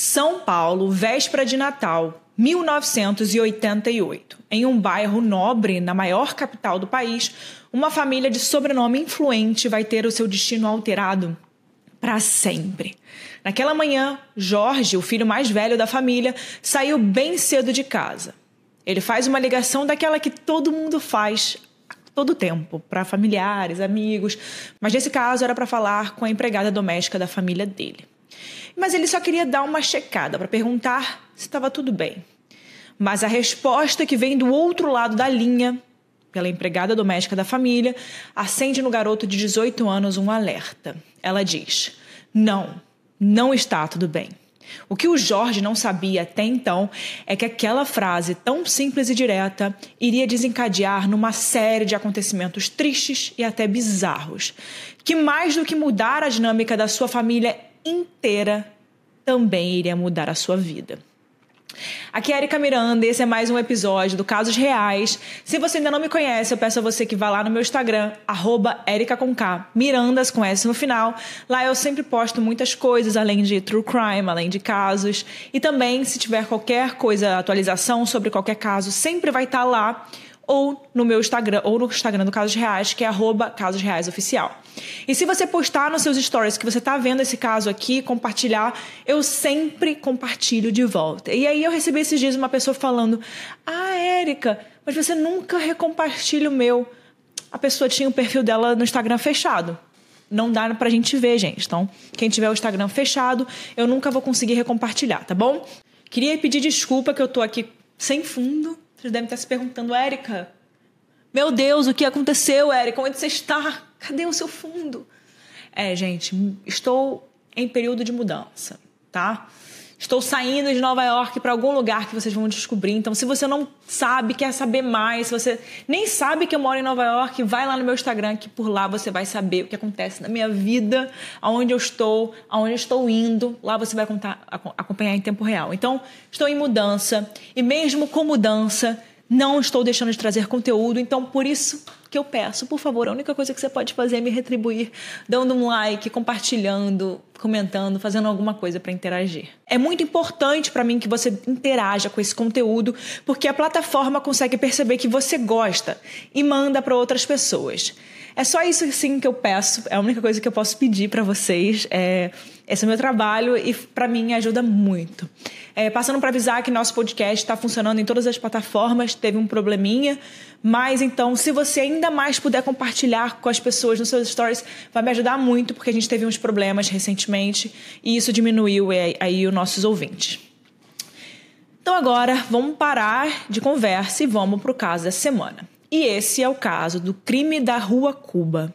São Paulo, véspera de Natal, 1988. Em um bairro nobre, na maior capital do país, uma família de sobrenome influente vai ter o seu destino alterado para sempre. Naquela manhã, Jorge, o filho mais velho da família, saiu bem cedo de casa. Ele faz uma ligação daquela que todo mundo faz todo o tempo, para familiares, amigos, mas nesse caso era para falar com a empregada doméstica da família dele mas ele só queria dar uma checada para perguntar se estava tudo bem. Mas a resposta que vem do outro lado da linha, pela empregada doméstica da família, acende no garoto de 18 anos um alerta. Ela diz: Não, não está tudo bem. O que o Jorge não sabia até então é que aquela frase tão simples e direta iria desencadear numa série de acontecimentos tristes e até bizarros, que mais do que mudar a dinâmica da sua família inteira também iria mudar a sua vida. Aqui é Erika Miranda, esse é mais um episódio do Casos Reais. Se você ainda não me conhece, eu peço a você que vá lá no meu Instagram, arroba Mirandas com S no final. Lá eu sempre posto muitas coisas, além de true crime, além de casos. E também, se tiver qualquer coisa, atualização sobre qualquer caso, sempre vai estar lá ou no meu Instagram, ou no Instagram do Casos Reais, que é arroba Casos Reais Oficial. E se você postar nos seus stories que você está vendo esse caso aqui, compartilhar, eu sempre compartilho de volta. E aí eu recebi esses dias uma pessoa falando: Ah, Érica, mas você nunca recompartilha o meu. A pessoa tinha o perfil dela no Instagram fechado. Não dá pra gente ver, gente. Então, quem tiver o Instagram fechado, eu nunca vou conseguir recompartilhar, tá bom? Queria pedir desculpa que eu tô aqui sem fundo vocês devem estar se perguntando, Érica, meu Deus, o que aconteceu, Érica? Onde você está? Cadê o seu fundo? É, gente, estou em período de mudança, tá? Estou saindo de Nova York para algum lugar que vocês vão descobrir. Então, se você não sabe, quer saber mais, se você nem sabe que eu moro em Nova York, vai lá no meu Instagram que por lá você vai saber o que acontece na minha vida, aonde eu estou, aonde eu estou indo. Lá você vai contar, acompanhar em tempo real. Então, estou em mudança e mesmo com mudança, não estou deixando de trazer conteúdo. Então, por isso que eu peço, por favor, a única coisa que você pode fazer é me retribuir dando um like, compartilhando, comentando, fazendo alguma coisa para interagir. É muito importante para mim que você interaja com esse conteúdo, porque a plataforma consegue perceber que você gosta e manda para outras pessoas. É só isso sim que eu peço, é a única coisa que eu posso pedir para vocês. É, esse é o meu trabalho e para mim ajuda muito. É, passando para avisar que nosso podcast está funcionando em todas as plataformas, teve um probleminha, mas então, se você ainda mais puder compartilhar com as pessoas nos seus stories, vai me ajudar muito, porque a gente teve uns problemas recentemente e isso diminuiu é, aí os nossos ouvintes. Então agora vamos parar de conversa e vamos para o caso da semana. E esse é o caso do crime da Rua Cuba.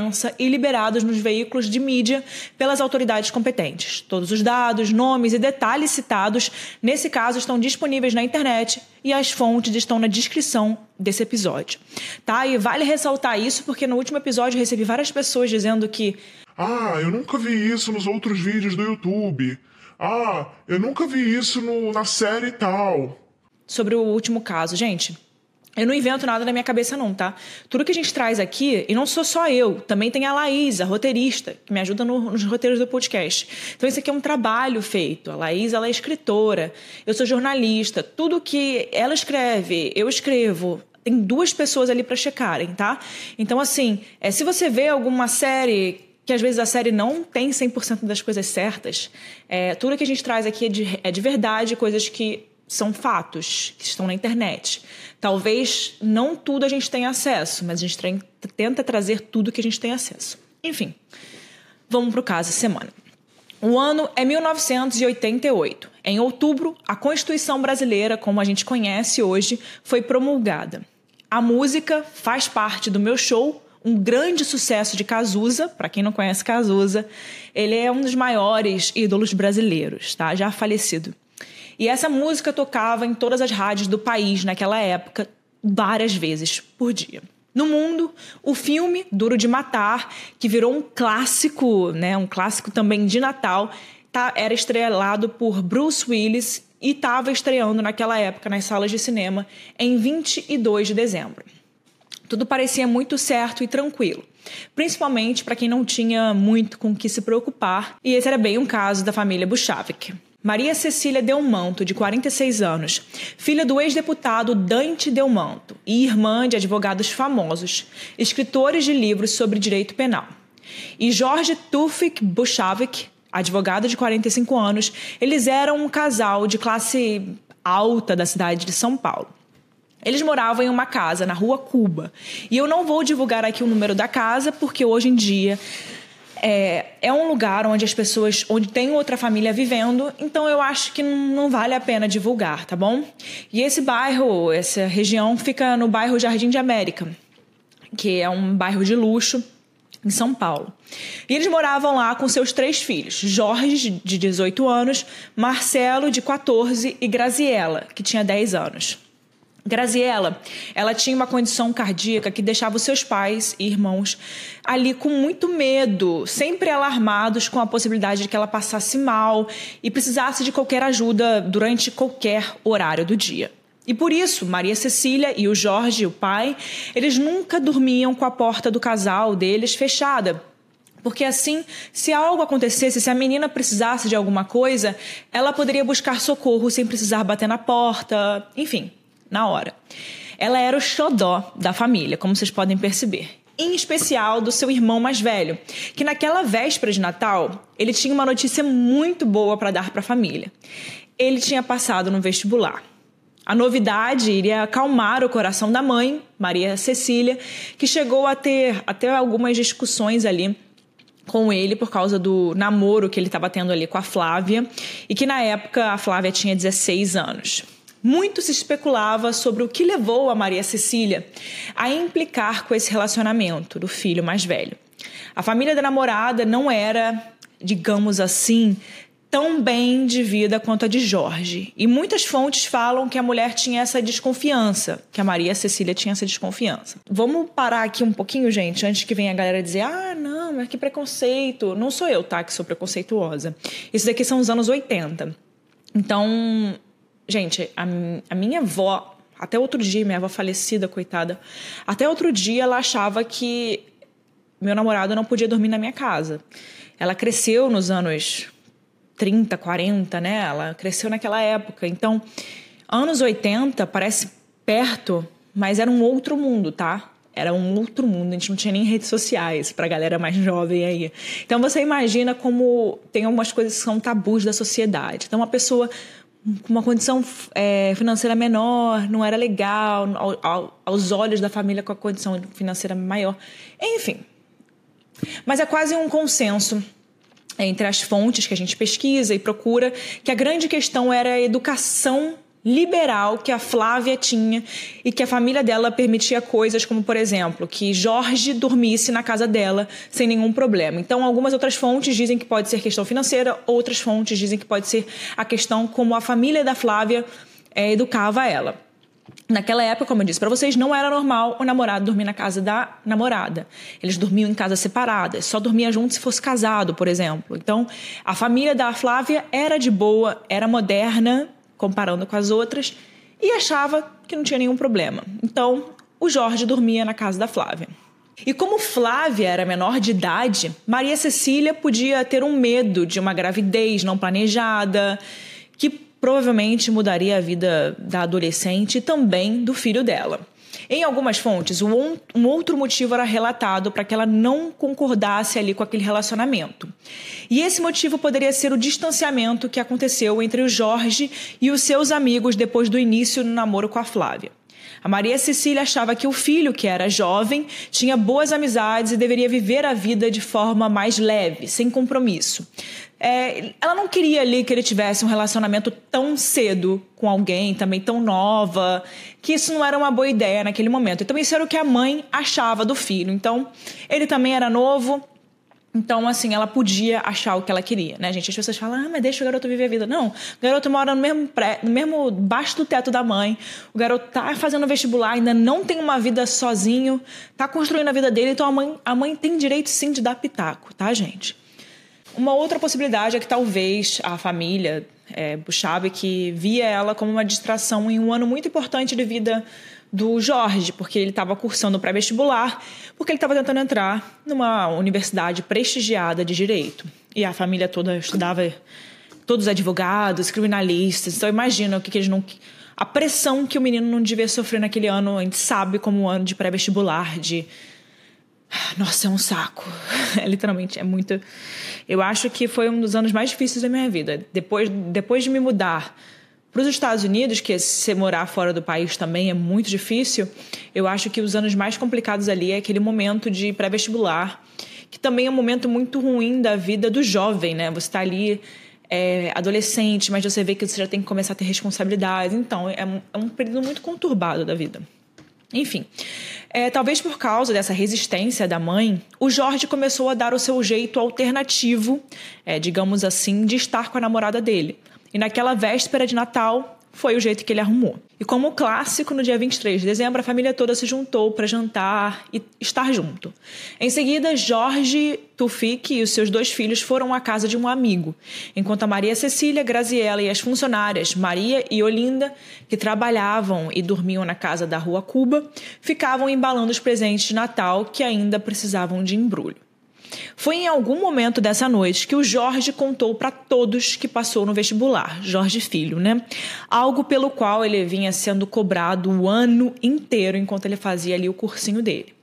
e liberados nos veículos de mídia pelas autoridades competentes. Todos os dados, nomes e detalhes citados nesse caso estão disponíveis na internet e as fontes estão na descrição desse episódio. Tá? E vale ressaltar isso porque no último episódio eu recebi várias pessoas dizendo que ah, eu nunca vi isso nos outros vídeos do YouTube. Ah, eu nunca vi isso no, na série tal. Sobre o último caso, gente. Eu não invento nada na minha cabeça, não, tá? Tudo que a gente traz aqui, e não sou só eu, também tem a Laís, a roteirista, que me ajuda no, nos roteiros do podcast. Então, isso aqui é um trabalho feito. A Laís, ela é escritora, eu sou jornalista. Tudo que ela escreve, eu escrevo. Tem duas pessoas ali para checarem, tá? Então, assim, é, se você vê alguma série que às vezes a série não tem 100% das coisas certas. É, tudo que a gente traz aqui é de, é de verdade, coisas que são fatos, que estão na internet. Talvez não tudo a gente tenha acesso, mas a gente tenta trazer tudo que a gente tem acesso. Enfim, vamos para o caso semana. O ano é 1988. Em outubro, a Constituição Brasileira, como a gente conhece hoje, foi promulgada. A música faz parte do meu show, um grande sucesso de Cazuza. Para quem não conhece Cazuza, ele é um dos maiores ídolos brasileiros, tá? Já falecido. E essa música tocava em todas as rádios do país naquela época, várias vezes por dia. No mundo, o filme Duro de Matar, que virou um clássico, né, um clássico também de Natal, tá, era estrelado por Bruce Willis e estava estreando naquela época nas salas de cinema em 22 de dezembro. Tudo parecia muito certo e tranquilo, principalmente para quem não tinha muito com o que se preocupar, e esse era bem um caso da família Buchavik. Maria Cecília Delmanto, de 46 anos, filha do ex-deputado Dante Delmanto e irmã de advogados famosos, escritores de livros sobre direito penal. E Jorge Tufik Buchavik, advogado de 45 anos, eles eram um casal de classe alta da cidade de São Paulo. Eles moravam em uma casa na rua Cuba. E eu não vou divulgar aqui o número da casa, porque hoje em dia é, é um lugar onde as pessoas, onde tem outra família vivendo, então eu acho que não vale a pena divulgar, tá bom? E esse bairro, essa região fica no bairro Jardim de América, que é um bairro de luxo em São Paulo. E eles moravam lá com seus três filhos: Jorge, de 18 anos, Marcelo, de 14 e Graziela, que tinha 10 anos. Graziella, ela tinha uma condição cardíaca que deixava os seus pais e irmãos ali com muito medo, sempre alarmados com a possibilidade de que ela passasse mal e precisasse de qualquer ajuda durante qualquer horário do dia. E por isso, Maria Cecília e o Jorge, o pai, eles nunca dormiam com a porta do casal deles fechada, porque assim, se algo acontecesse, se a menina precisasse de alguma coisa, ela poderia buscar socorro sem precisar bater na porta, enfim, na hora. Ela era o xodó da família, como vocês podem perceber. Em especial do seu irmão mais velho, que naquela véspera de Natal, ele tinha uma notícia muito boa para dar para a família. Ele tinha passado no vestibular. A novidade iria acalmar o coração da mãe, Maria Cecília, que chegou a ter até algumas discussões ali com ele por causa do namoro que ele estava tendo ali com a Flávia, e que na época a Flávia tinha 16 anos. Muito se especulava sobre o que levou a Maria Cecília a implicar com esse relacionamento do filho mais velho. A família da namorada não era, digamos assim, tão bem de vida quanto a de Jorge. E muitas fontes falam que a mulher tinha essa desconfiança, que a Maria Cecília tinha essa desconfiança. Vamos parar aqui um pouquinho, gente, antes que venha a galera dizer: ah, não, mas que preconceito. Não sou eu, tá, que sou preconceituosa. Isso daqui são os anos 80. Então, Gente, a, a minha avó, até outro dia, minha avó falecida, coitada, até outro dia ela achava que meu namorado não podia dormir na minha casa. Ela cresceu nos anos 30, 40, né? Ela cresceu naquela época. Então, anos 80 parece perto, mas era um outro mundo, tá? Era um outro mundo, a gente não tinha nem redes sociais pra galera mais jovem aí. Então você imagina como tem algumas coisas que são tabus da sociedade. Então uma pessoa com uma condição é, financeira menor, não era legal, ao, ao, aos olhos da família com a condição financeira maior. Enfim. Mas é quase um consenso entre as fontes que a gente pesquisa e procura que a grande questão era a educação liberal que a Flávia tinha e que a família dela permitia coisas como, por exemplo, que Jorge dormisse na casa dela sem nenhum problema. Então, algumas outras fontes dizem que pode ser questão financeira, outras fontes dizem que pode ser a questão como a família da Flávia é, educava ela. Naquela época, como eu disse para vocês, não era normal o namorado dormir na casa da namorada. Eles dormiam em casas separadas, só dormia junto se fosse casado, por exemplo. Então, a família da Flávia era de boa, era moderna, comparando com as outras, e achava que não tinha nenhum problema. Então, o Jorge dormia na casa da Flávia. E como Flávia era menor de idade, Maria Cecília podia ter um medo de uma gravidez não planejada, que provavelmente mudaria a vida da adolescente e também do filho dela. Em algumas fontes, um outro motivo era relatado para que ela não concordasse ali com aquele relacionamento. E esse motivo poderia ser o distanciamento que aconteceu entre o Jorge e os seus amigos depois do início do namoro com a Flávia. A Maria Cecília achava que o filho, que era jovem, tinha boas amizades e deveria viver a vida de forma mais leve, sem compromisso. É, ela não queria ali que ele tivesse um relacionamento tão cedo com alguém, também tão nova, que isso não era uma boa ideia naquele momento. Então, isso era o que a mãe achava do filho. Então, ele também era novo, então, assim, ela podia achar o que ela queria, né, gente? As pessoas falam, ah, mas deixa o garoto viver a vida. Não, o garoto mora no mesmo, pré, no mesmo baixo do teto da mãe, o garoto tá fazendo vestibular, ainda não tem uma vida sozinho, tá construindo a vida dele, então a mãe, a mãe tem direito sim de dar pitaco, tá, gente? Uma outra possibilidade é que talvez a família é, Buchabe, que via ela como uma distração em um ano muito importante de vida do Jorge, porque ele estava cursando pré-vestibular, porque ele estava tentando entrar numa universidade prestigiada de direito. E a família toda estudava, todos advogados, criminalistas. Então imagina o que, que eles não. A pressão que o menino não devia sofrer naquele ano, a gente sabe como um ano de pré-vestibular, de. Nossa, é um saco. É, literalmente, é muito. Eu acho que foi um dos anos mais difíceis da minha vida. Depois, depois de me mudar para os Estados Unidos, que se morar fora do país também é muito difícil, eu acho que os anos mais complicados ali é aquele momento de pré-vestibular, que também é um momento muito ruim da vida do jovem, né? Você está ali é, adolescente, mas você vê que você já tem que começar a ter responsabilidade. Então, é um, é um período muito conturbado da vida. Enfim, é, talvez por causa dessa resistência da mãe, o Jorge começou a dar o seu jeito alternativo, é, digamos assim, de estar com a namorada dele. E naquela véspera de Natal, foi o jeito que ele arrumou. E como clássico, no dia 23 de dezembro, a família toda se juntou para jantar e estar junto. Em seguida, Jorge Tufik e os seus dois filhos foram à casa de um amigo, enquanto a Maria Cecília, Graziella e as funcionárias Maria e Olinda, que trabalhavam e dormiam na casa da Rua Cuba, ficavam embalando os presentes de Natal que ainda precisavam de embrulho. Foi em algum momento dessa noite que o Jorge contou para todos que passou no vestibular, Jorge Filho, né? Algo pelo qual ele vinha sendo cobrado o ano inteiro enquanto ele fazia ali o cursinho dele.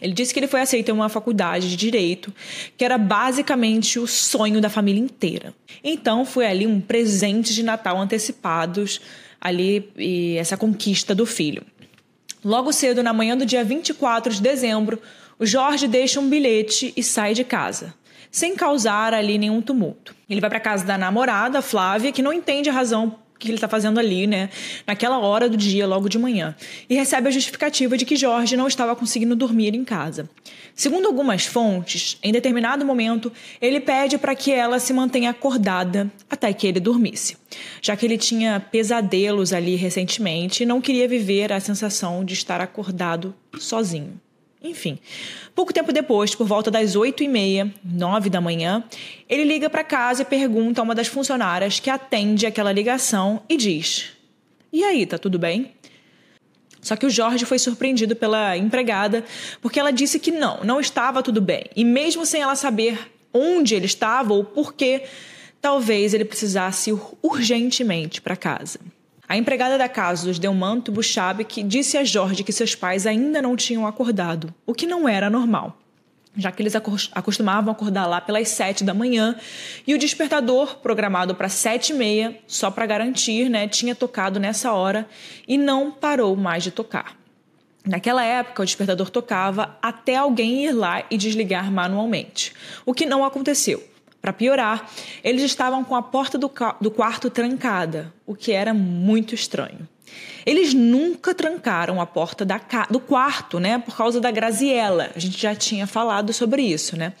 Ele disse que ele foi aceito em uma faculdade de direito, que era basicamente o sonho da família inteira. Então foi ali um presente de Natal antecipados ali e essa conquista do filho. Logo cedo, na manhã do dia 24 de dezembro, o Jorge deixa um bilhete e sai de casa, sem causar ali nenhum tumulto. Ele vai para casa da namorada, Flávia, que não entende a razão que ele está fazendo ali, né, naquela hora do dia, logo de manhã, e recebe a justificativa de que Jorge não estava conseguindo dormir em casa. Segundo algumas fontes, em determinado momento, ele pede para que ela se mantenha acordada até que ele dormisse, já que ele tinha pesadelos ali recentemente e não queria viver a sensação de estar acordado sozinho. Enfim, pouco tempo depois, por volta das oito e meia, nove da manhã, ele liga para casa e pergunta a uma das funcionárias que atende aquela ligação e diz: E aí, tá tudo bem? Só que o Jorge foi surpreendido pela empregada porque ela disse que não, não estava tudo bem. E mesmo sem ela saber onde ele estava ou por que, talvez ele precisasse urgentemente para casa. A empregada da casa dos Delmanto que disse a Jorge que seus pais ainda não tinham acordado, o que não era normal, já que eles acostumavam acordar lá pelas sete da manhã e o despertador, programado para sete e meia, só para garantir, né, tinha tocado nessa hora e não parou mais de tocar. Naquela época, o despertador tocava até alguém ir lá e desligar manualmente, o que não aconteceu. Para piorar, eles estavam com a porta do, do quarto trancada, o que era muito estranho. Eles nunca trancaram a porta da, do quarto, né? Por causa da Graziella. A gente já tinha falado sobre isso, né?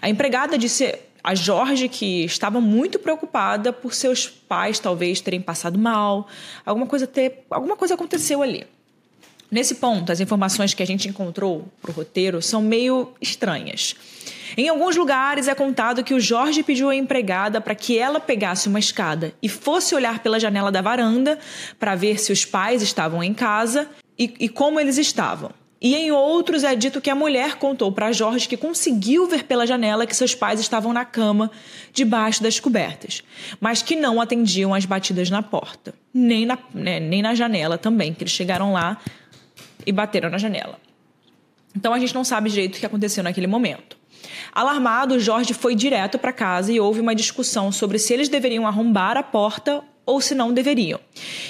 A empregada disse a Jorge que estava muito preocupada por seus pais talvez terem passado mal, alguma coisa ter, alguma coisa aconteceu ali. Nesse ponto, as informações que a gente encontrou para o roteiro são meio estranhas. Em alguns lugares é contado que o Jorge pediu à empregada para que ela pegasse uma escada e fosse olhar pela janela da varanda para ver se os pais estavam em casa e, e como eles estavam. E em outros é dito que a mulher contou para Jorge que conseguiu ver pela janela que seus pais estavam na cama, debaixo das cobertas, mas que não atendiam às batidas na porta, nem na, né, nem na janela também, que eles chegaram lá e bateram na janela. Então a gente não sabe direito o que aconteceu naquele momento. Alarmado, Jorge foi direto para casa e houve uma discussão sobre se eles deveriam arrombar a porta ou se não deveriam.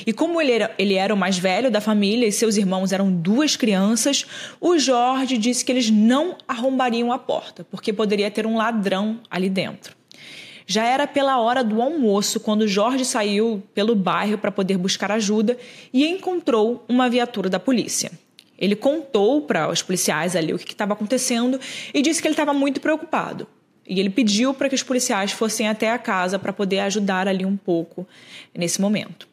E como ele era, ele era o mais velho da família e seus irmãos eram duas crianças, o Jorge disse que eles não arrombariam a porta, porque poderia ter um ladrão ali dentro. Já era pela hora do almoço quando Jorge saiu pelo bairro para poder buscar ajuda e encontrou uma viatura da polícia. Ele contou para os policiais ali o que estava acontecendo e disse que ele estava muito preocupado. E ele pediu para que os policiais fossem até a casa para poder ajudar ali um pouco nesse momento.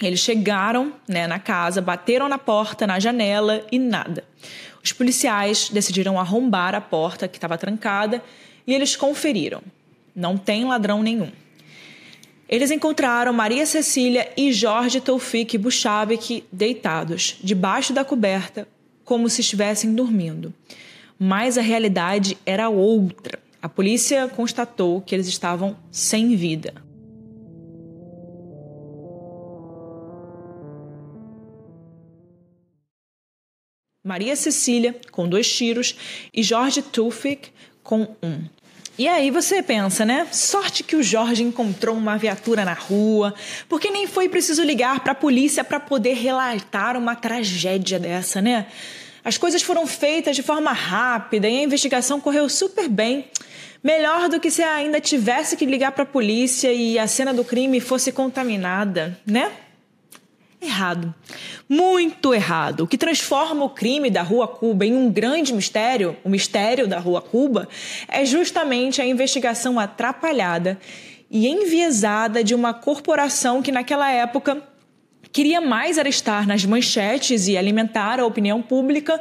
Eles chegaram né, na casa, bateram na porta, na janela e nada. Os policiais decidiram arrombar a porta que estava trancada e eles conferiram. Não tem ladrão nenhum. Eles encontraram Maria Cecília e Jorge Taufik Buchabek deitados, debaixo da coberta, como se estivessem dormindo. Mas a realidade era outra. A polícia constatou que eles estavam sem vida. Maria Cecília, com dois tiros, e Jorge Tufik, com um. E aí você pensa, né? Sorte que o Jorge encontrou uma viatura na rua, porque nem foi preciso ligar para a polícia para poder relatar uma tragédia dessa, né? As coisas foram feitas de forma rápida e a investigação correu super bem. Melhor do que se ainda tivesse que ligar para a polícia e a cena do crime fosse contaminada, né? Errado. Muito errado. O que transforma o crime da Rua Cuba em um grande mistério, o mistério da Rua Cuba, é justamente a investigação atrapalhada e enviesada de uma corporação que naquela época queria mais estar nas manchetes e alimentar a opinião pública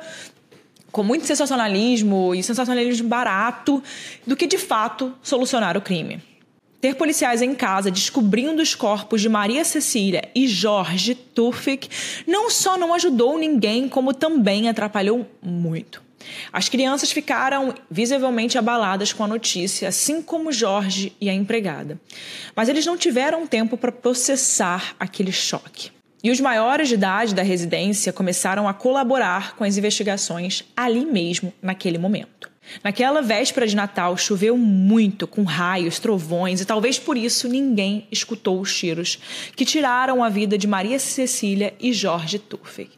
com muito sensacionalismo e sensacionalismo barato do que de fato solucionar o crime. Ter policiais em casa descobrindo os corpos de Maria Cecília e Jorge Tufik não só não ajudou ninguém, como também atrapalhou muito. As crianças ficaram visivelmente abaladas com a notícia, assim como Jorge e a empregada. Mas eles não tiveram tempo para processar aquele choque. E os maiores de idade da residência começaram a colaborar com as investigações ali mesmo, naquele momento. Naquela véspera de Natal choveu muito, com raios, trovões, e talvez por isso ninguém escutou os tiros que tiraram a vida de Maria Cecília e Jorge Turfey.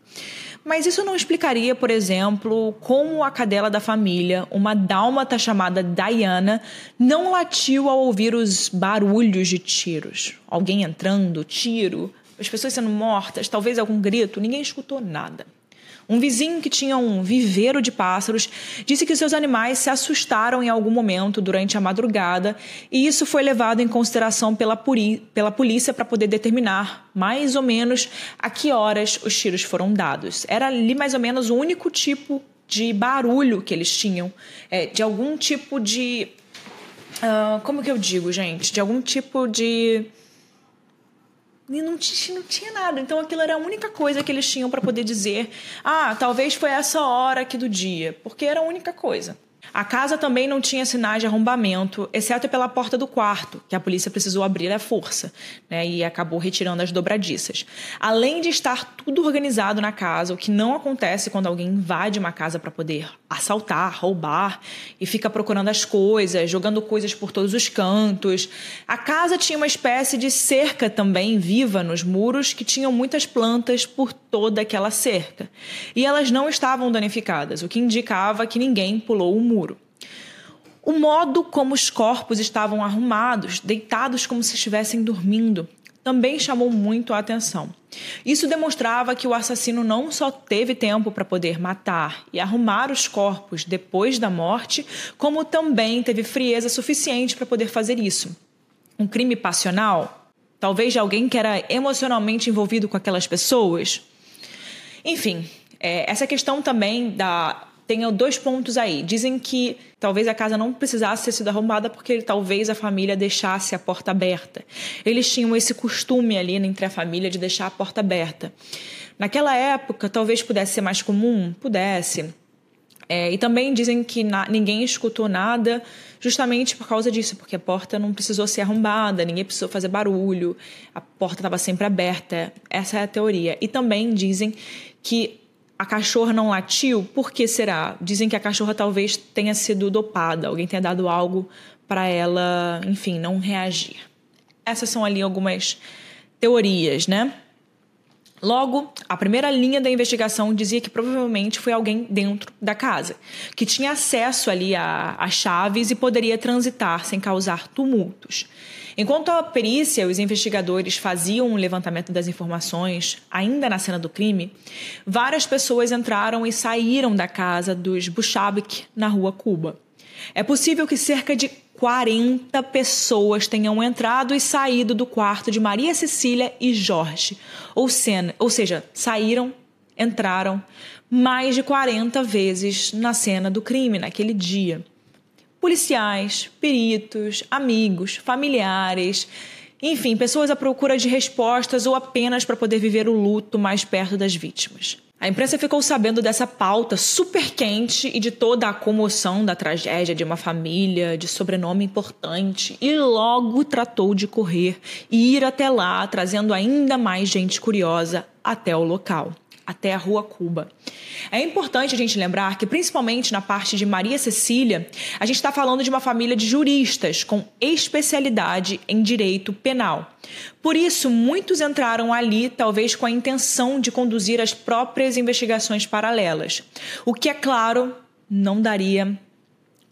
Mas isso não explicaria, por exemplo, como a cadela da família, uma dálmata chamada Diana, não latiu ao ouvir os barulhos de tiros. Alguém entrando, tiro, as pessoas sendo mortas, talvez algum grito, ninguém escutou nada. Um vizinho que tinha um viveiro de pássaros disse que seus animais se assustaram em algum momento durante a madrugada e isso foi levado em consideração pela, pela polícia para poder determinar mais ou menos a que horas os tiros foram dados. Era ali mais ou menos o único tipo de barulho que eles tinham, é, de algum tipo de. Uh, como que eu digo, gente? De algum tipo de e não tinha, não tinha nada. Então aquilo era a única coisa que eles tinham para poder dizer: ah, talvez foi essa hora aqui do dia, porque era a única coisa. A casa também não tinha sinais de arrombamento, exceto pela porta do quarto, que a polícia precisou abrir à força, né, e acabou retirando as dobradiças. Além de estar tudo organizado na casa, o que não acontece quando alguém invade uma casa para poder assaltar, roubar e fica procurando as coisas, jogando coisas por todos os cantos. A casa tinha uma espécie de cerca também viva nos muros que tinham muitas plantas por toda aquela cerca. E elas não estavam danificadas, o que indicava que ninguém pulou o muro. O modo como os corpos estavam arrumados, deitados como se estivessem dormindo, também chamou muito a atenção. Isso demonstrava que o assassino não só teve tempo para poder matar e arrumar os corpos depois da morte, como também teve frieza suficiente para poder fazer isso. Um crime passional? Talvez de alguém que era emocionalmente envolvido com aquelas pessoas? Enfim, é, essa questão também da tem dois pontos aí. Dizem que talvez a casa não precisasse ter sido arrombada porque talvez a família deixasse a porta aberta. Eles tinham esse costume ali entre a família de deixar a porta aberta. Naquela época, talvez pudesse ser mais comum, pudesse. É, e também dizem que na, ninguém escutou nada justamente por causa disso, porque a porta não precisou ser arrombada, ninguém precisou fazer barulho, a porta estava sempre aberta. Essa é a teoria. E também dizem que a cachorra não latiu, por que será? Dizem que a cachorra talvez tenha sido dopada, alguém tenha dado algo para ela, enfim, não reagir. Essas são ali algumas teorias, né? Logo, a primeira linha da investigação dizia que provavelmente foi alguém dentro da casa, que tinha acesso ali a, chaves e poderia transitar sem causar tumultos. Enquanto a perícia e os investigadores faziam um levantamento das informações, ainda na cena do crime, várias pessoas entraram e saíram da casa dos Buchabik na rua Cuba. É possível que cerca de 40 pessoas tenham entrado e saído do quarto de Maria Cecília e Jorge. Ou, ou seja, saíram, entraram mais de 40 vezes na cena do crime naquele dia policiais, peritos, amigos, familiares, enfim, pessoas à procura de respostas ou apenas para poder viver o luto mais perto das vítimas. A imprensa ficou sabendo dessa pauta super quente e de toda a comoção da tragédia de uma família de sobrenome importante e logo tratou de correr e ir até lá, trazendo ainda mais gente curiosa até o local até a Rua Cuba. É importante a gente lembrar que, principalmente na parte de Maria Cecília, a gente está falando de uma família de juristas com especialidade em direito penal. Por isso, muitos entraram ali, talvez com a intenção de conduzir as próprias investigações paralelas, o que, é claro, não daria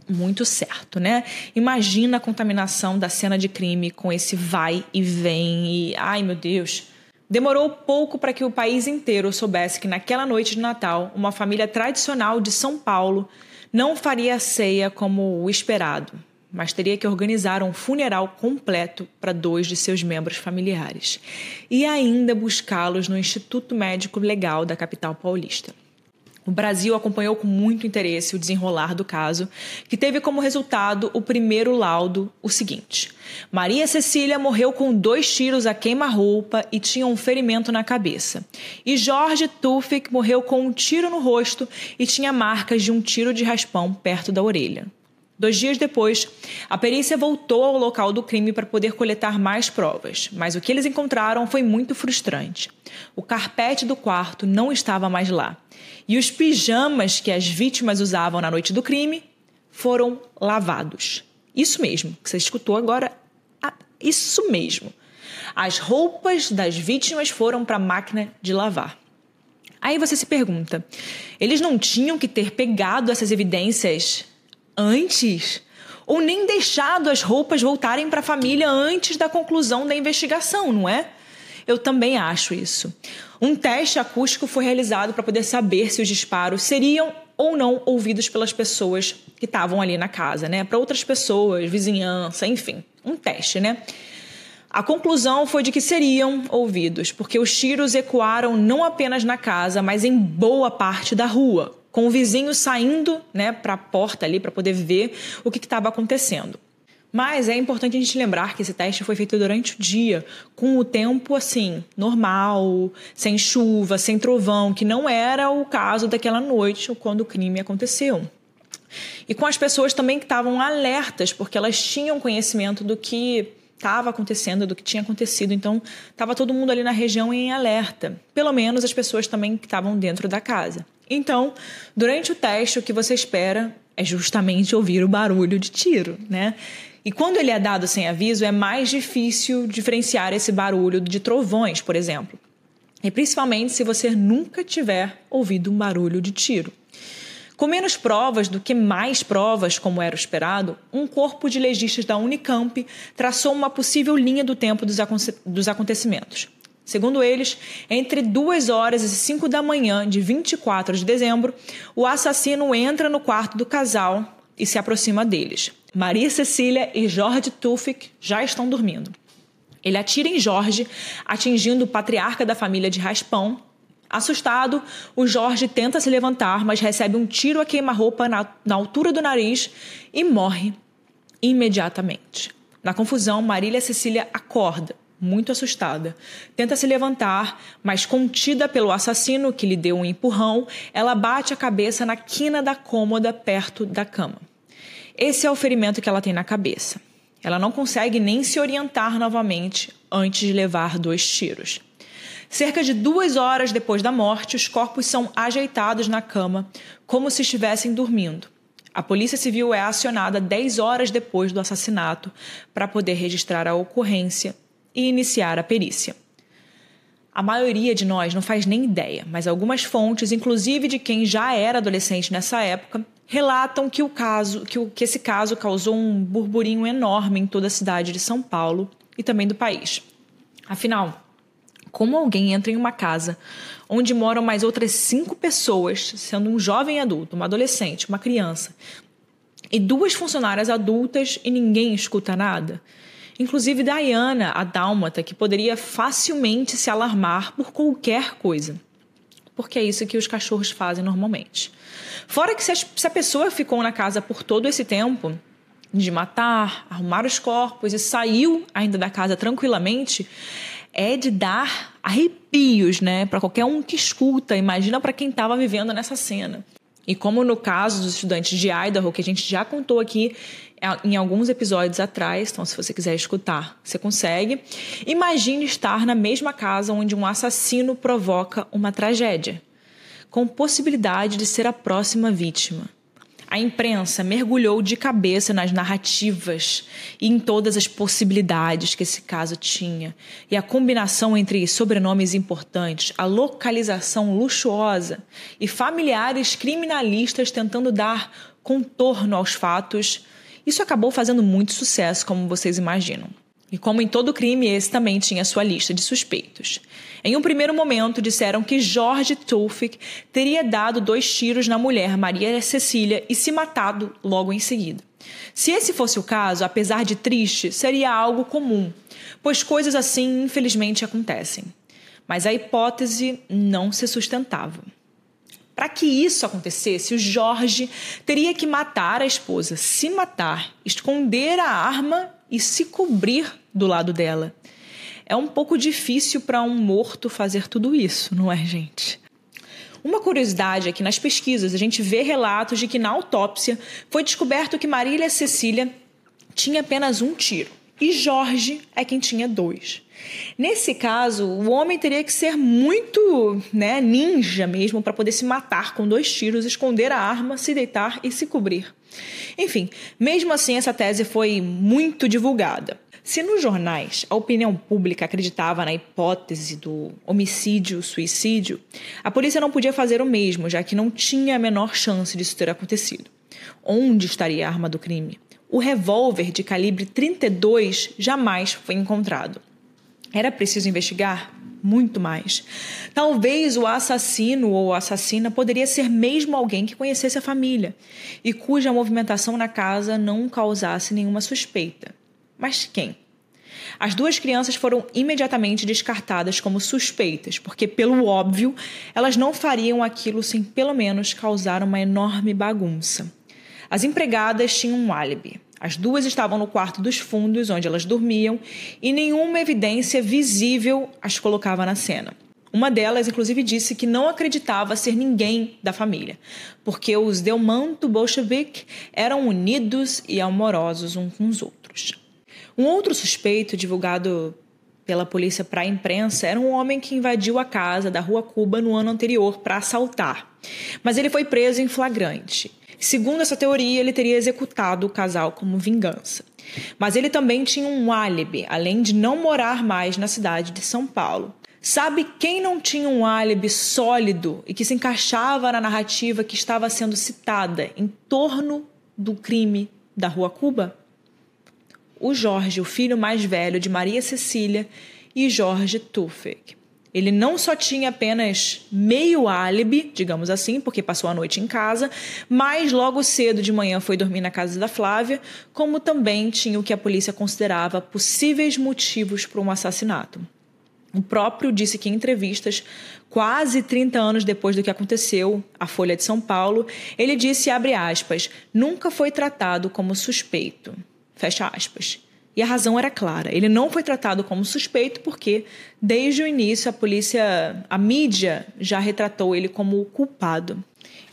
muito certo, né? Imagina a contaminação da cena de crime com esse vai e vem e ai meu Deus. Demorou pouco para que o país inteiro soubesse que naquela noite de Natal, uma família tradicional de São Paulo não faria ceia como o esperado, mas teria que organizar um funeral completo para dois de seus membros familiares e ainda buscá-los no Instituto Médico Legal da capital paulista. O Brasil acompanhou com muito interesse o desenrolar do caso, que teve como resultado o primeiro laudo o seguinte: Maria Cecília morreu com dois tiros a queima-roupa e tinha um ferimento na cabeça. E Jorge Tufik morreu com um tiro no rosto e tinha marcas de um tiro de raspão perto da orelha. Dois dias depois, a perícia voltou ao local do crime para poder coletar mais provas, mas o que eles encontraram foi muito frustrante. O carpete do quarto não estava mais lá, e os pijamas que as vítimas usavam na noite do crime foram lavados. Isso mesmo, que você escutou agora, ah, isso mesmo. As roupas das vítimas foram para a máquina de lavar. Aí você se pergunta: eles não tinham que ter pegado essas evidências antes ou nem deixado as roupas voltarem para a família antes da conclusão da investigação, não é? Eu também acho isso. Um teste acústico foi realizado para poder saber se os disparos seriam ou não ouvidos pelas pessoas que estavam ali na casa, né? Para outras pessoas, vizinhança, enfim, um teste, né? A conclusão foi de que seriam ouvidos, porque os tiros ecoaram não apenas na casa, mas em boa parte da rua, com o vizinho saindo né, para a porta ali para poder ver o que estava acontecendo. Mas é importante a gente lembrar que esse teste foi feito durante o dia, com o tempo assim, normal, sem chuva, sem trovão, que não era o caso daquela noite quando o crime aconteceu. E com as pessoas também que estavam alertas, porque elas tinham conhecimento do que estava acontecendo, do que tinha acontecido. Então, estava todo mundo ali na região em alerta. Pelo menos as pessoas também que estavam dentro da casa. Então, durante o teste, o que você espera é justamente ouvir o barulho de tiro, né? E quando ele é dado sem aviso, é mais difícil diferenciar esse barulho de trovões, por exemplo. E principalmente se você nunca tiver ouvido um barulho de tiro. Com menos provas do que mais provas, como era esperado, um corpo de legistas da Unicamp traçou uma possível linha do tempo dos acontecimentos. Segundo eles, entre 2 horas e 5 da manhã de 24 de dezembro, o assassino entra no quarto do casal e se aproxima deles. Maria Cecília e Jorge Tufik já estão dormindo. Ele atira em Jorge, atingindo o patriarca da família de Raspão. Assustado, o Jorge tenta se levantar, mas recebe um tiro a queima-roupa na, na altura do nariz e morre imediatamente. Na confusão, Marília Cecília acorda muito assustada. Tenta se levantar, mas contida pelo assassino que lhe deu um empurrão, ela bate a cabeça na quina da cômoda perto da cama. Esse é o ferimento que ela tem na cabeça. Ela não consegue nem se orientar novamente antes de levar dois tiros. Cerca de duas horas depois da morte, os corpos são ajeitados na cama, como se estivessem dormindo. A Polícia Civil é acionada 10 horas depois do assassinato para poder registrar a ocorrência e iniciar a perícia. A maioria de nós não faz nem ideia, mas algumas fontes, inclusive de quem já era adolescente nessa época, relatam que o caso, que, o, que esse caso causou um burburinho enorme em toda a cidade de São Paulo e também do país. Afinal, como alguém entra em uma casa onde moram mais outras cinco pessoas, sendo um jovem adulto, uma adolescente, uma criança, e duas funcionárias adultas e ninguém escuta nada? Inclusive Diana, a dálmata, que poderia facilmente se alarmar por qualquer coisa. Porque é isso que os cachorros fazem normalmente. Fora que se a pessoa ficou na casa por todo esse tempo, de matar, arrumar os corpos e saiu ainda da casa tranquilamente, é de dar arrepios, né, para qualquer um que escuta. Imagina para quem estava vivendo nessa cena. E como no caso dos estudantes de Idaho, que a gente já contou aqui em alguns episódios atrás, então se você quiser escutar, você consegue. Imagine estar na mesma casa onde um assassino provoca uma tragédia, com possibilidade de ser a próxima vítima. A imprensa mergulhou de cabeça nas narrativas e em todas as possibilidades que esse caso tinha. E a combinação entre sobrenomes importantes, a localização luxuosa e familiares criminalistas tentando dar contorno aos fatos isso acabou fazendo muito sucesso, como vocês imaginam. E como em todo crime, esse também tinha sua lista de suspeitos. Em um primeiro momento, disseram que George Tulfik teria dado dois tiros na mulher Maria Cecília e se matado logo em seguida. Se esse fosse o caso, apesar de triste, seria algo comum, pois coisas assim infelizmente acontecem. Mas a hipótese não se sustentava. Para que isso acontecesse, o Jorge teria que matar a esposa, se matar, esconder a arma e se cobrir do lado dela. É um pouco difícil para um morto fazer tudo isso, não é, gente? Uma curiosidade é que nas pesquisas a gente vê relatos de que na autópsia foi descoberto que Marília Cecília tinha apenas um tiro e Jorge é quem tinha dois. Nesse caso, o homem teria que ser muito né, ninja mesmo para poder se matar com dois tiros, esconder a arma, se deitar e se cobrir. Enfim, mesmo assim, essa tese foi muito divulgada. Se nos jornais a opinião pública acreditava na hipótese do homicídio-suicídio, a polícia não podia fazer o mesmo, já que não tinha a menor chance disso ter acontecido. Onde estaria a arma do crime? O revólver de calibre 32 jamais foi encontrado. Era preciso investigar muito mais. Talvez o assassino ou assassina poderia ser mesmo alguém que conhecesse a família e cuja movimentação na casa não causasse nenhuma suspeita. Mas quem? As duas crianças foram imediatamente descartadas como suspeitas, porque, pelo óbvio, elas não fariam aquilo sem pelo menos causar uma enorme bagunça. As empregadas tinham um álibi. As duas estavam no quarto dos fundos, onde elas dormiam, e nenhuma evidência visível as colocava na cena. Uma delas, inclusive, disse que não acreditava ser ninguém da família, porque os Delmanto Bolshevik eram unidos e amorosos uns com os outros. Um outro suspeito, divulgado pela polícia para a imprensa, era um homem que invadiu a casa da Rua Cuba no ano anterior para assaltar. Mas ele foi preso em flagrante. Segundo essa teoria, ele teria executado o casal como vingança. Mas ele também tinha um álibi, além de não morar mais na cidade de São Paulo. Sabe quem não tinha um álibi sólido e que se encaixava na narrativa que estava sendo citada em torno do crime da Rua Cuba? O Jorge, o filho mais velho de Maria Cecília e Jorge Tufek. Ele não só tinha apenas meio álibi, digamos assim, porque passou a noite em casa, mas logo cedo de manhã foi dormir na casa da Flávia, como também tinha o que a polícia considerava possíveis motivos para um assassinato. O próprio disse que em entrevistas, quase 30 anos depois do que aconteceu, a Folha de São Paulo, ele disse, abre aspas, nunca foi tratado como suspeito, fecha aspas. E a razão era clara. Ele não foi tratado como suspeito porque, desde o início, a polícia, a mídia já retratou ele como culpado.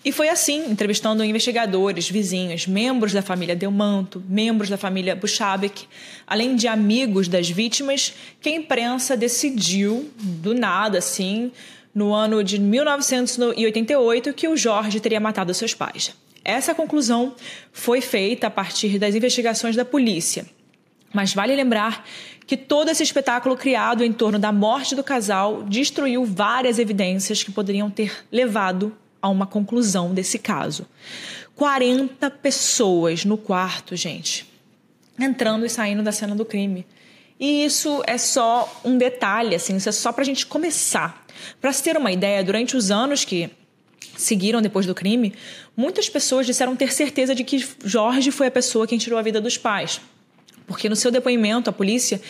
E foi assim, entrevistando investigadores, vizinhos, membros da família Delmanto, membros da família Buchabek, além de amigos das vítimas, que a imprensa decidiu, do nada assim, no ano de 1988, que o Jorge teria matado seus pais. Essa conclusão foi feita a partir das investigações da polícia. Mas vale lembrar que todo esse espetáculo criado em torno da morte do casal destruiu várias evidências que poderiam ter levado a uma conclusão desse caso. 40 pessoas no quarto, gente, entrando e saindo da cena do crime. E isso é só um detalhe, assim, isso é só para a gente começar. Para se ter uma ideia, durante os anos que seguiram depois do crime, muitas pessoas disseram ter certeza de que Jorge foi a pessoa quem tirou a vida dos pais. Porque no seu depoimento à polícia,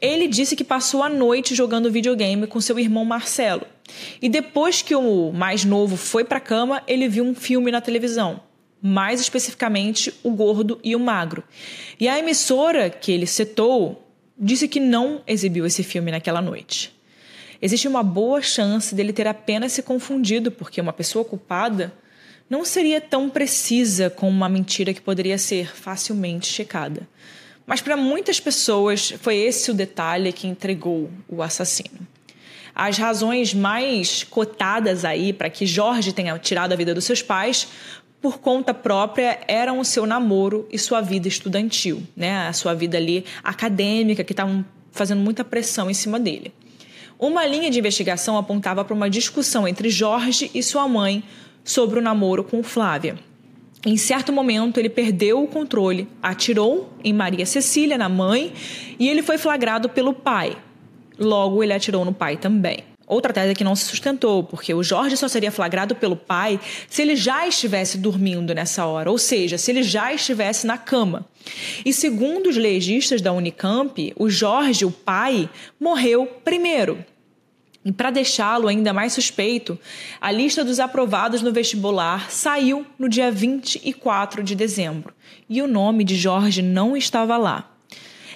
ele disse que passou a noite jogando videogame com seu irmão Marcelo. E depois que o mais novo foi para a cama, ele viu um filme na televisão, mais especificamente O Gordo e o Magro. E a emissora que ele citou disse que não exibiu esse filme naquela noite. Existe uma boa chance dele ter apenas se confundido, porque uma pessoa culpada não seria tão precisa com uma mentira que poderia ser facilmente checada. Mas para muitas pessoas foi esse o detalhe que entregou o assassino. As razões mais cotadas aí para que Jorge tenha tirado a vida dos seus pais por conta própria eram o seu namoro e sua vida estudantil, né? A sua vida ali acadêmica que estavam fazendo muita pressão em cima dele. Uma linha de investigação apontava para uma discussão entre Jorge e sua mãe sobre o namoro com Flávia. Em certo momento, ele perdeu o controle, atirou em Maria Cecília, na mãe, e ele foi flagrado pelo pai. Logo, ele atirou no pai também. Outra tese que não se sustentou, porque o Jorge só seria flagrado pelo pai se ele já estivesse dormindo nessa hora, ou seja, se ele já estivesse na cama. E segundo os legistas da Unicamp, o Jorge, o pai, morreu primeiro. E para deixá-lo ainda mais suspeito, a lista dos aprovados no vestibular saiu no dia 24 de dezembro e o nome de Jorge não estava lá.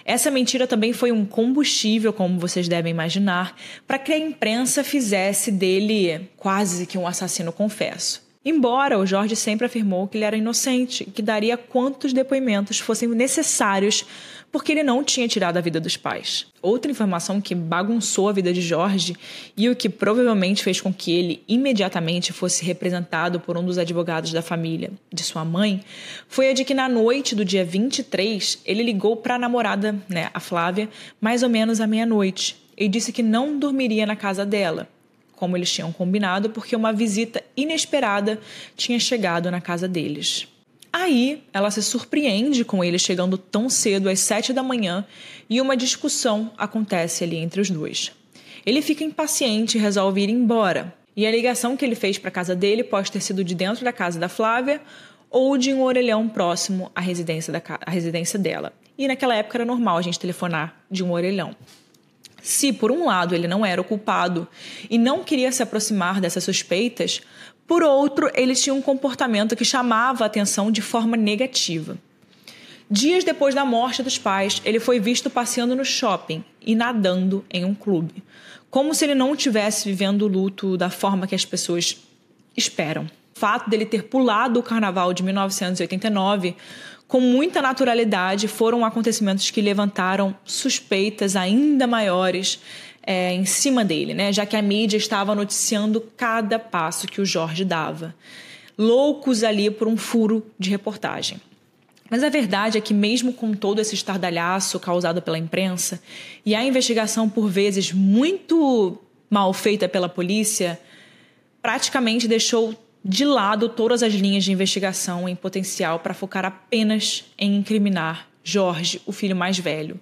Essa mentira também foi um combustível, como vocês devem imaginar, para que a imprensa fizesse dele quase que um assassino confesso. Embora o Jorge sempre afirmou que ele era inocente e que daria quantos depoimentos fossem necessários porque ele não tinha tirado a vida dos pais. Outra informação que bagunçou a vida de Jorge e o que provavelmente fez com que ele imediatamente fosse representado por um dos advogados da família de sua mãe foi a de que na noite do dia 23 ele ligou para a namorada, né, a Flávia, mais ou menos à meia-noite e disse que não dormiria na casa dela como eles tinham combinado, porque uma visita inesperada tinha chegado na casa deles. Aí ela se surpreende com ele chegando tão cedo às sete da manhã e uma discussão acontece ali entre os dois. Ele fica impaciente e resolve ir embora. E a ligação que ele fez para a casa dele pode ter sido de dentro da casa da Flávia ou de um orelhão próximo à residência, da, à residência dela. E naquela época era normal a gente telefonar de um orelhão. Se, por um lado, ele não era o culpado e não queria se aproximar dessas suspeitas, por outro, ele tinha um comportamento que chamava a atenção de forma negativa. Dias depois da morte dos pais, ele foi visto passeando no shopping e nadando em um clube, como se ele não estivesse vivendo o luto da forma que as pessoas esperam. O fato dele ter pulado o carnaval de 1989 com muita naturalidade foram acontecimentos que levantaram suspeitas ainda maiores é, em cima dele, né? já que a mídia estava noticiando cada passo que o Jorge dava. Loucos ali por um furo de reportagem. Mas a verdade é que, mesmo com todo esse estardalhaço causado pela imprensa e a investigação, por vezes, muito mal feita pela polícia, praticamente deixou de lado todas as linhas de investigação em potencial para focar apenas em incriminar Jorge, o filho mais velho.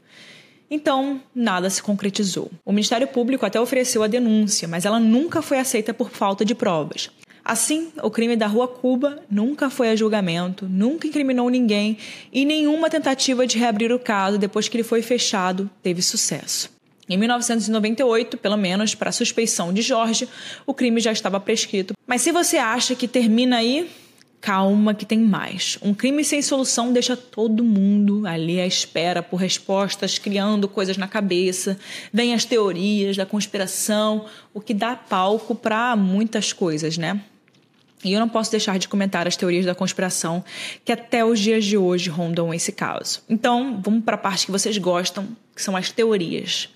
Então, nada se concretizou. O Ministério Público até ofereceu a denúncia, mas ela nunca foi aceita por falta de provas. Assim, o crime da Rua Cuba nunca foi a julgamento, nunca incriminou ninguém e nenhuma tentativa de reabrir o caso depois que ele foi fechado teve sucesso. Em 1998, pelo menos para a suspeição de Jorge, o crime já estava prescrito. Mas se você acha que termina aí, calma que tem mais. Um crime sem solução deixa todo mundo ali à espera por respostas, criando coisas na cabeça. Vem as teorias da conspiração, o que dá palco para muitas coisas, né? E eu não posso deixar de comentar as teorias da conspiração que até os dias de hoje rondam esse caso. Então, vamos para a parte que vocês gostam, que são as teorias.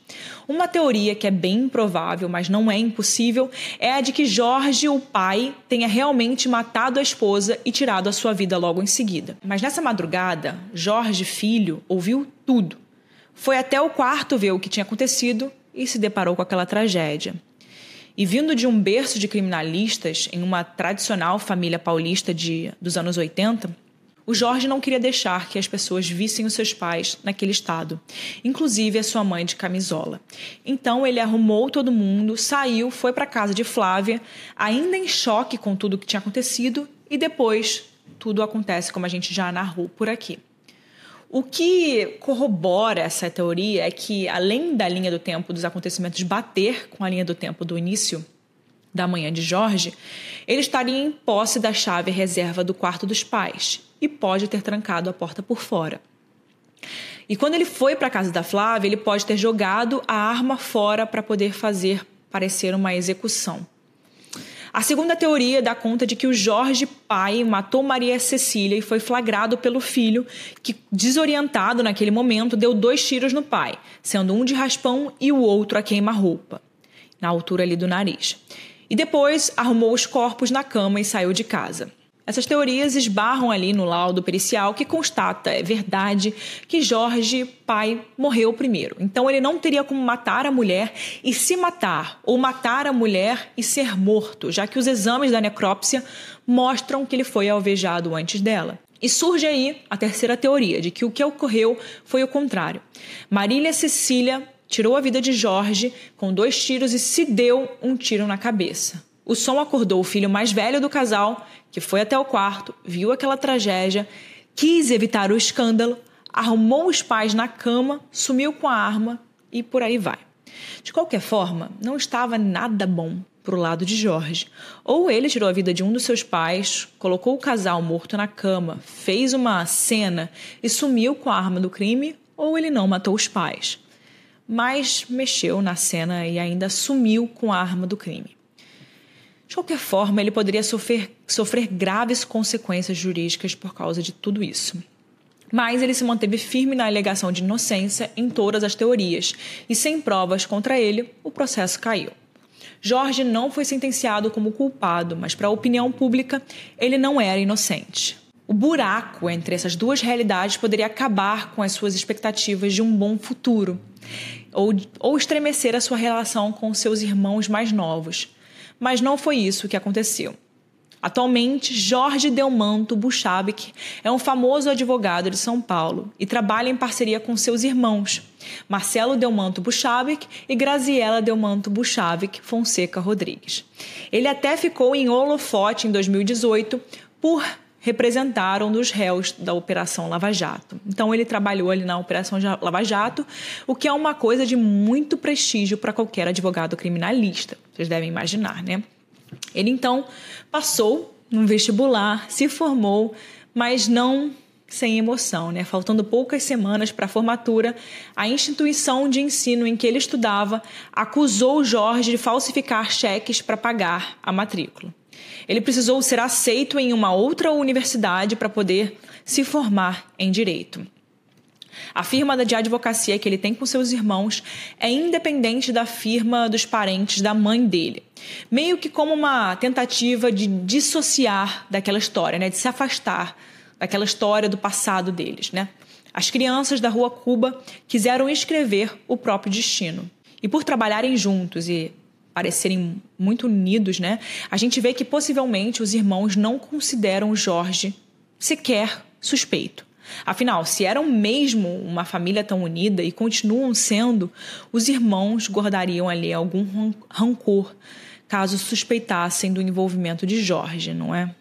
Uma teoria que é bem improvável, mas não é impossível, é a de que Jorge, o pai, tenha realmente matado a esposa e tirado a sua vida logo em seguida. Mas nessa madrugada, Jorge, filho, ouviu tudo. Foi até o quarto ver o que tinha acontecido e se deparou com aquela tragédia. E vindo de um berço de criminalistas em uma tradicional família paulista de, dos anos 80, o Jorge não queria deixar que as pessoas vissem os seus pais naquele estado, inclusive a sua mãe de camisola. Então ele arrumou todo mundo, saiu, foi para casa de Flávia, ainda em choque com tudo o que tinha acontecido, e depois tudo acontece como a gente já narrou por aqui. O que corrobora essa teoria é que, além da linha do tempo dos acontecimentos bater com a linha do tempo do início da manhã de Jorge, ele estaria em posse da chave reserva do quarto dos pais e pode ter trancado a porta por fora. E quando ele foi para a casa da Flávia, ele pode ter jogado a arma fora para poder fazer parecer uma execução. A segunda teoria dá conta de que o Jorge pai matou Maria Cecília e foi flagrado pelo filho, que, desorientado naquele momento, deu dois tiros no pai, sendo um de raspão e o outro a queima-roupa, na altura ali do nariz. E depois arrumou os corpos na cama e saiu de casa. Essas teorias esbarram ali no laudo pericial que constata, é verdade, que Jorge, pai, morreu primeiro. Então ele não teria como matar a mulher e se matar, ou matar a mulher e ser morto, já que os exames da necrópsia mostram que ele foi alvejado antes dela. E surge aí a terceira teoria, de que o que ocorreu foi o contrário. Marília Cecília tirou a vida de Jorge com dois tiros e se deu um tiro na cabeça. O som acordou o filho mais velho do casal, que foi até o quarto, viu aquela tragédia, quis evitar o escândalo, arrumou os pais na cama, sumiu com a arma e por aí vai. De qualquer forma, não estava nada bom para o lado de Jorge. Ou ele tirou a vida de um dos seus pais, colocou o casal morto na cama, fez uma cena e sumiu com a arma do crime, ou ele não matou os pais. Mas mexeu na cena e ainda sumiu com a arma do crime. Qualquer forma, ele poderia sofrer, sofrer graves consequências jurídicas por causa de tudo isso. Mas ele se manteve firme na alegação de inocência em todas as teorias, e sem provas contra ele, o processo caiu. Jorge não foi sentenciado como culpado, mas para a opinião pública, ele não era inocente. O buraco entre essas duas realidades poderia acabar com as suas expectativas de um bom futuro, ou, ou estremecer a sua relação com seus irmãos mais novos mas não foi isso que aconteceu. Atualmente, Jorge Delmanto Buchabic é um famoso advogado de São Paulo e trabalha em parceria com seus irmãos, Marcelo Delmanto Buchabic e Graziela Delmanto Buchabic Fonseca Rodrigues. Ele até ficou em holofote em 2018 por representar um dos réus da Operação Lava Jato. Então ele trabalhou ali na Operação Lava Jato, o que é uma coisa de muito prestígio para qualquer advogado criminalista. Vocês devem imaginar, né? Ele então passou no vestibular, se formou, mas não sem emoção, né? Faltando poucas semanas para a formatura, a instituição de ensino em que ele estudava acusou Jorge de falsificar cheques para pagar a matrícula. Ele precisou ser aceito em uma outra universidade para poder se formar em direito. A firma de advocacia que ele tem com seus irmãos é independente da firma dos parentes da mãe dele. Meio que como uma tentativa de dissociar daquela história, né? de se afastar daquela história do passado deles. Né? As crianças da Rua Cuba quiseram escrever o próprio destino. E por trabalharem juntos e parecerem muito unidos, né? A gente vê que possivelmente os irmãos não consideram Jorge sequer suspeito. Afinal, se eram mesmo uma família tão unida e continuam sendo, os irmãos guardariam ali algum rancor caso suspeitassem do envolvimento de Jorge, não é?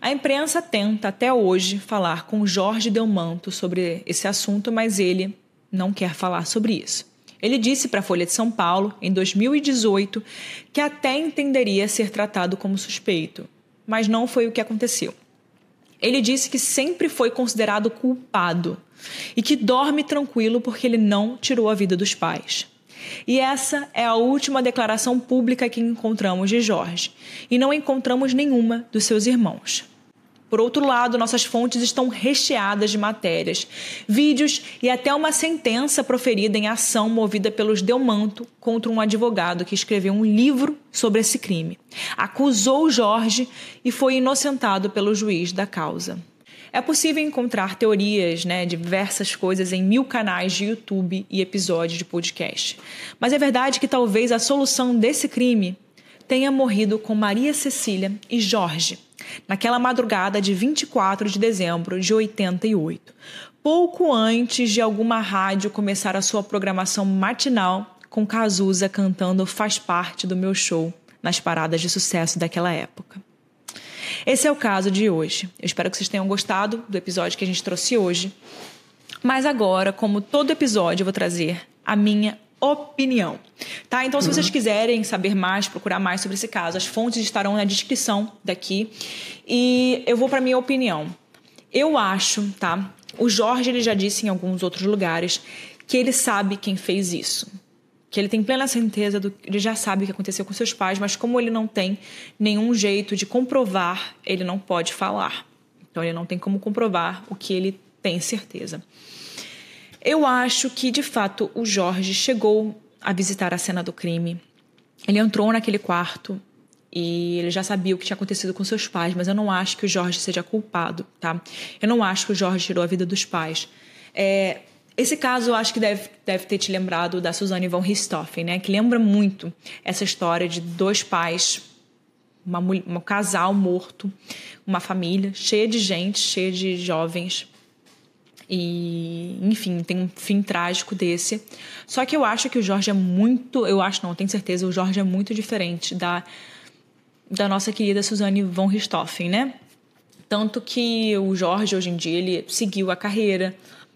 A imprensa tenta até hoje falar com Jorge Delmanto sobre esse assunto, mas ele não quer falar sobre isso. Ele disse para a Folha de São Paulo, em 2018, que até entenderia ser tratado como suspeito, mas não foi o que aconteceu. Ele disse que sempre foi considerado culpado e que dorme tranquilo porque ele não tirou a vida dos pais. E essa é a última declaração pública que encontramos de Jorge, e não encontramos nenhuma dos seus irmãos. Por outro lado, nossas fontes estão recheadas de matérias, vídeos e até uma sentença proferida em ação movida pelos Delmanto contra um advogado que escreveu um livro sobre esse crime. Acusou Jorge e foi inocentado pelo juiz da causa. É possível encontrar teorias, né, diversas coisas em mil canais de YouTube e episódios de podcast. Mas é verdade que talvez a solução desse crime tenha morrido com Maria Cecília e Jorge, naquela madrugada de 24 de dezembro de 88, pouco antes de alguma rádio começar a sua programação matinal com Cazuza cantando Faz Parte do Meu Show nas paradas de sucesso daquela época. Esse é o caso de hoje. Eu espero que vocês tenham gostado do episódio que a gente trouxe hoje. Mas agora, como todo episódio, eu vou trazer a minha opinião. Tá? Então, se vocês quiserem saber mais, procurar mais sobre esse caso, as fontes estarão na descrição daqui. E eu vou para minha opinião. Eu acho, tá? O Jorge ele já disse em alguns outros lugares que ele sabe quem fez isso. Que ele tem plena certeza do ele já sabe o que aconteceu com seus pais, mas como ele não tem nenhum jeito de comprovar, ele não pode falar. Então ele não tem como comprovar o que ele tem certeza. Eu acho que, de fato, o Jorge chegou a visitar a cena do crime. Ele entrou naquele quarto e ele já sabia o que tinha acontecido com seus pais, mas eu não acho que o Jorge seja culpado, tá? Eu não acho que o Jorge tirou a vida dos pais. É, esse caso eu acho que deve, deve ter te lembrado da Suzanne von Richthofen, né? Que lembra muito essa história de dois pais, uma, um casal morto, uma família cheia de gente, cheia de jovens e, enfim, tem um fim trágico desse. Só que eu acho que o Jorge é muito. Eu acho, não, tenho certeza, o Jorge é muito diferente da, da nossa querida Suzane von Richthofen, né? Tanto que o Jorge, hoje em dia, ele seguiu a carreira,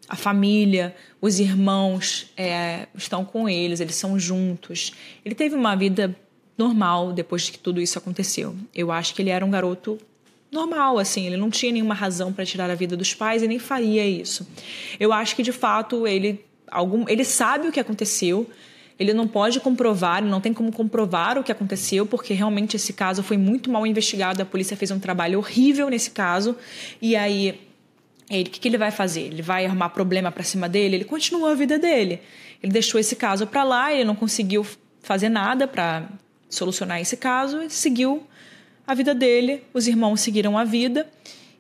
a família, os irmãos é, estão com eles, eles são juntos. Ele teve uma vida normal depois que tudo isso aconteceu. Eu acho que ele era um garoto normal, assim, ele não tinha nenhuma razão para tirar a vida dos pais e nem faria isso. Eu acho que de fato ele algum ele sabe o que aconteceu, ele não pode comprovar, não tem como comprovar o que aconteceu, porque realmente esse caso foi muito mal investigado, a polícia fez um trabalho horrível nesse caso, e aí ele, o que, que ele vai fazer? Ele vai arrumar problema para cima dele? Ele continua a vida dele. Ele deixou esse caso para lá, ele não conseguiu fazer nada para solucionar esse caso, e seguiu a vida dele, os irmãos seguiram a vida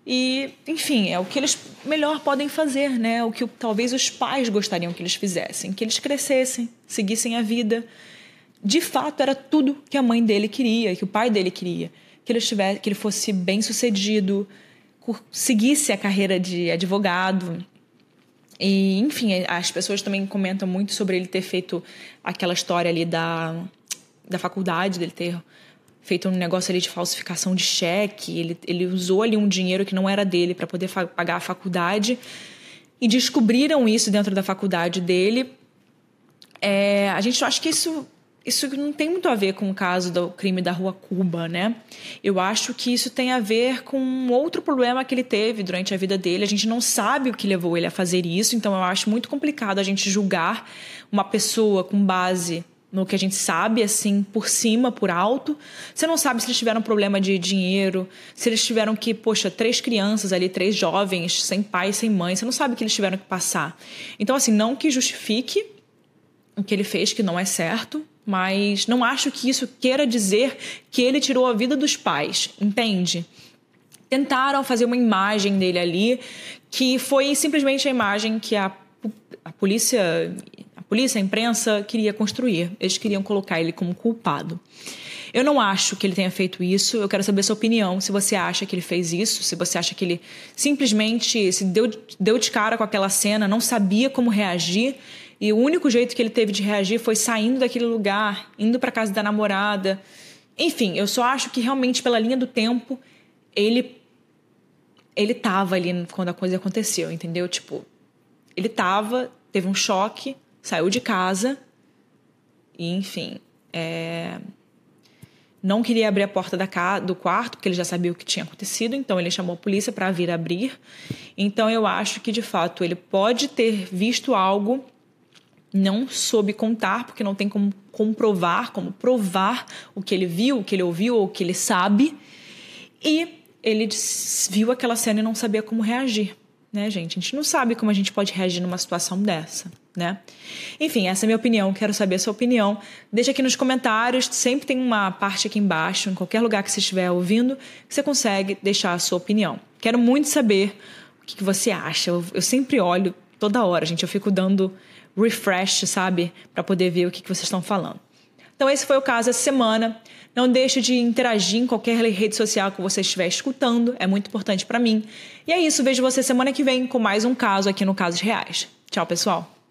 e, enfim, é o que eles melhor podem fazer, né? O que talvez os pais gostariam que eles fizessem, que eles crescessem, seguissem a vida. De fato, era tudo que a mãe dele queria, que o pai dele queria, que ele tivesse, que ele fosse bem-sucedido, seguisse a carreira de advogado. E, enfim, as pessoas também comentam muito sobre ele ter feito aquela história ali da, da faculdade, dele ter feito um negócio ali de falsificação de cheque, ele, ele usou ali um dinheiro que não era dele para poder pagar a faculdade e descobriram isso dentro da faculdade dele. É, a gente acha que isso isso não tem muito a ver com o caso do crime da Rua Cuba, né? Eu acho que isso tem a ver com um outro problema que ele teve durante a vida dele. A gente não sabe o que levou ele a fazer isso, então eu acho muito complicado a gente julgar uma pessoa com base no que a gente sabe, assim, por cima, por alto. Você não sabe se eles tiveram problema de dinheiro, se eles tiveram que, poxa, três crianças ali, três jovens, sem pai, sem mãe, você não sabe o que eles tiveram que passar. Então, assim, não que justifique o que ele fez, que não é certo, mas não acho que isso queira dizer que ele tirou a vida dos pais, entende? Tentaram fazer uma imagem dele ali que foi simplesmente a imagem que a, a polícia polícia, a imprensa queria construir. Eles queriam colocar ele como culpado. Eu não acho que ele tenha feito isso. Eu quero saber sua opinião. Se você acha que ele fez isso, se você acha que ele simplesmente se deu, deu de cara com aquela cena, não sabia como reagir. E o único jeito que ele teve de reagir foi saindo daquele lugar, indo para casa da namorada. Enfim, eu só acho que realmente pela linha do tempo ele ele tava ali quando a coisa aconteceu, entendeu? Tipo, ele tava, teve um choque, saiu de casa e, enfim, é... não queria abrir a porta da ca... do quarto, porque ele já sabia o que tinha acontecido, então ele chamou a polícia para vir abrir. Então eu acho que, de fato, ele pode ter visto algo não soube contar, porque não tem como comprovar, como provar o que ele viu, o que ele ouviu ou o que ele sabe. E ele viu aquela cena e não sabia como reagir, né, gente? A gente não sabe como a gente pode reagir numa situação dessa, né? Enfim, essa é a minha opinião, quero saber a sua opinião. Deixa aqui nos comentários, sempre tem uma parte aqui embaixo, em qualquer lugar que você estiver ouvindo, que você consegue deixar a sua opinião. Quero muito saber o que, você acha. Eu, eu sempre olho toda hora, gente, eu fico dando refresh, sabe? Para poder ver o que, que vocês estão falando. Então, esse foi o caso essa semana. Não deixe de interagir em qualquer rede social que você estiver escutando, é muito importante para mim. E é isso, vejo você semana que vem com mais um caso aqui no Casos Reais. Tchau, pessoal!